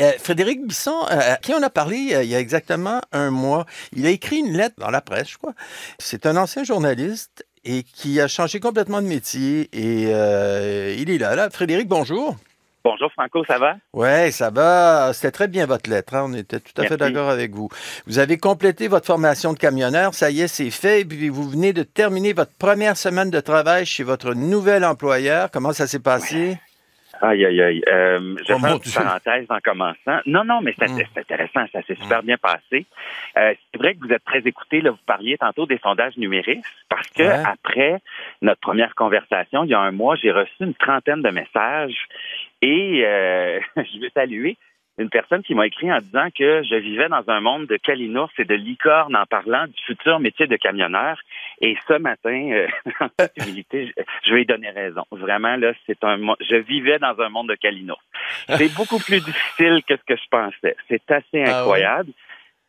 Euh, Frédéric Bisson, euh, à qui on a parlé euh, il y a exactement un mois, il a écrit une lettre dans la presse, je crois. C'est un ancien journaliste et qui a changé complètement de métier et il est là. là. Frédéric, bonjour. Bonjour Franco, ça va? Oui, ça va. C'était très bien votre lettre. Hein. On était tout à fait d'accord avec vous. Vous avez complété votre formation de camionneur. Ça y est, c'est fait. Et puis vous venez de terminer votre première semaine de travail chez votre nouvel employeur. Comment ça s'est passé? Aïe, aïe, aïe. Euh, je vais faire une parenthèse en commençant. Non, non, mais c'est hum. intéressant, ça s'est super hum. bien passé. Euh, c'est vrai que vous êtes très écouté, là, vous parliez tantôt des sondages numériques, parce que après notre première conversation, il y a un mois, j'ai reçu une trentaine de messages et euh, je veux saluer une personne qui m'a écrit en disant que je vivais dans un monde de calinours et de licornes en parlant du futur métier de camionneur. Et ce matin, euh, en humilité, je, vais lui donner raison. Vraiment, là, c'est un je vivais dans un monde de calinours. C'est beaucoup plus difficile que ce que je pensais. C'est assez ah incroyable.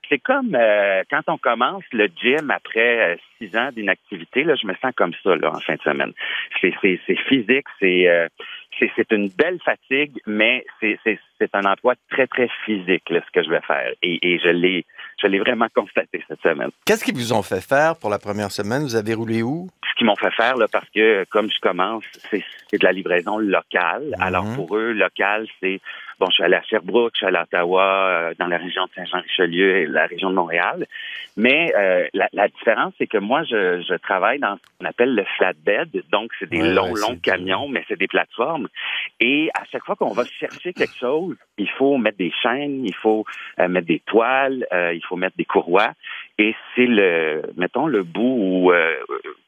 C'est comme euh, quand on commence le gym après euh, six ans d'inactivité, là, je me sens comme ça là, en fin de semaine. C'est physique, c'est c'est une belle fatigue, mais c'est un emploi très, très physique, ce que je vais faire. Et, et je l'ai je l'ai vraiment constaté cette semaine. Qu'est-ce qu'ils vous ont fait faire pour la première semaine? Vous avez roulé où? Qu'ils m'ont fait faire, là, parce que comme je commence, c'est de la livraison locale. Mhm. Alors pour eux, local, c'est bon, je suis allé à Sherbrooke, je suis allé à Ottawa, euh, dans la région de Saint-Jean-Richelieu et la région de Montréal. Mais euh, la, la, différence, c'est que moi, je, je, travaille dans ce qu'on appelle le flatbed. Donc, c'est des longs, longs camions, mais c'est des plateformes. Et à chaque fois qu'on va chercher quelque chose, il faut mettre des chaînes, il faut euh, mettre des toiles, il faut mettre des courroies. Et c'est le, mettons, le bout où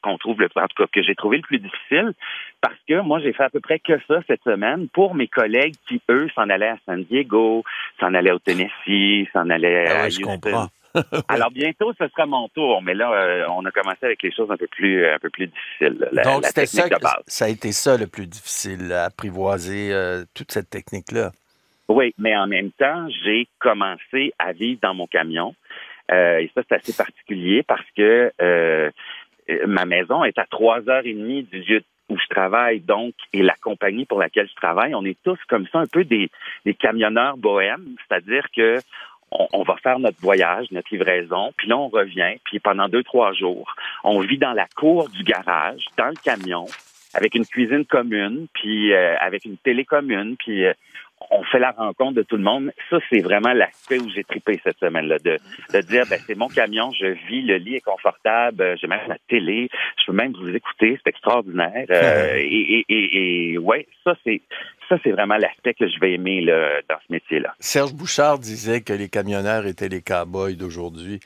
qu'on trouve le, en tout cas, que j'ai trouvé le plus difficile, parce que moi, j'ai fait à peu près que ça cette semaine pour mes collègues qui, eux, s'en allaient à San Diego, s'en allaient au Tennessee, s'en allaient ah à Houston. Alors bientôt, ce sera mon tour, mais là, euh, on a commencé avec les choses un peu plus, un peu plus difficiles. Donc, c'était ça, ça a été ça le plus difficile, apprivoiser euh, toute cette technique-là. Oui, mais en même temps, j'ai commencé à vivre dans mon camion. Euh, et ça, c'est assez particulier parce que ma maison est à trois heures et demie du lieu où je travaille, donc, et la compagnie pour laquelle je travaille, on est tous comme ça un peu des, des camionneurs bohèmes, c'est-à-dire que on, va faire notre voyage, notre livraison, puis là on revient, puis pendant deux trois jours, on vit dans la cour du garage, dans le camion, avec une cuisine commune, puis euh, avec une télé commune, puis euh, on fait la rencontre de tout le monde. Ça, c'est vraiment l'aspect où j'ai tripé cette semaine-là, de, de dire, ben, c'est mon camion, je vis, le lit est confortable, euh, j'ai même la télé, je peux même vous écouter, c'est extraordinaire. Euh, et, et, et, ouais, ça, c'est ça, c'est vraiment l'aspect que je vais aimer là, dans ce métier-là. Serge Bouchard disait que les camionneurs étaient les cow-boys d'aujourd'hui.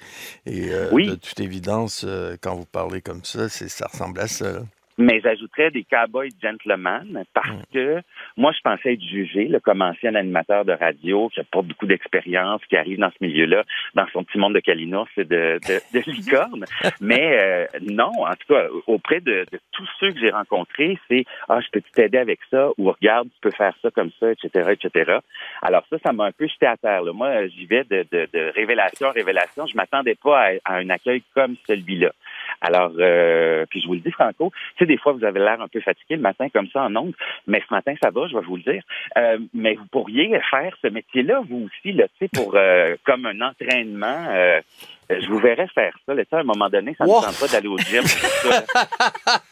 Et euh, oui. de toute évidence, quand vous parlez comme ça, ça ressemble à ça. Mais j'ajouterais des cowboys gentlemen parce mm. que moi, je pensais être jugé là, comme ancien animateur de radio qui n'a pas beaucoup d'expérience, qui arrive dans ce milieu-là, dans son petit monde de calinours et de, de, de licorne. Mais euh, non, en tout cas, auprès de, de tous ceux que j'ai rencontrés, c'est Ah, je peux t'aider avec ça? Ou regarde, tu peux faire ça comme ça, etc., etc. Alors ça, ça m'a un peu jeté à terre. Là. Moi, j'y vais de, de, de, révélation en révélation. Je m'attendais pas à, à un accueil comme celui-là. Alors, euh, puis je vous le dis, Franco, tu sais, des fois, vous avez l'air un peu fatigué le matin comme ça en ondes, mais ce matin, ça va, je vais vous le dire. Euh, mais vous pourriez faire ce métier-là, vous aussi, là, tu sais, pour euh, comme un entraînement. Euh, je vous verrais faire ça. Là, à un moment donné, ça ne me tente pas d'aller au gym.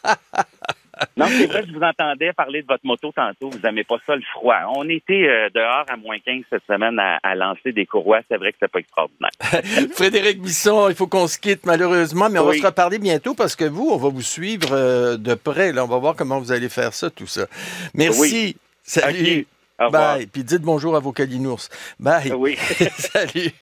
C'est vrai, je vous entendais parler de votre moto tantôt. Vous n'aimez pas ça, le froid. On était euh, dehors à moins 15 cette semaine à, lancer des courroies. C'est vrai que c'est pas extraordinaire. Frédéric Bisson, il faut qu'on se quitte malheureusement, mais on va se reparler bientôt parce que vous, on va vous suivre euh, de près. Là, on va voir comment vous allez faire ça, tout ça. Merci. Salut. Bye. Puis dites bonjour à vos calinours. Bye. Oui. Salut.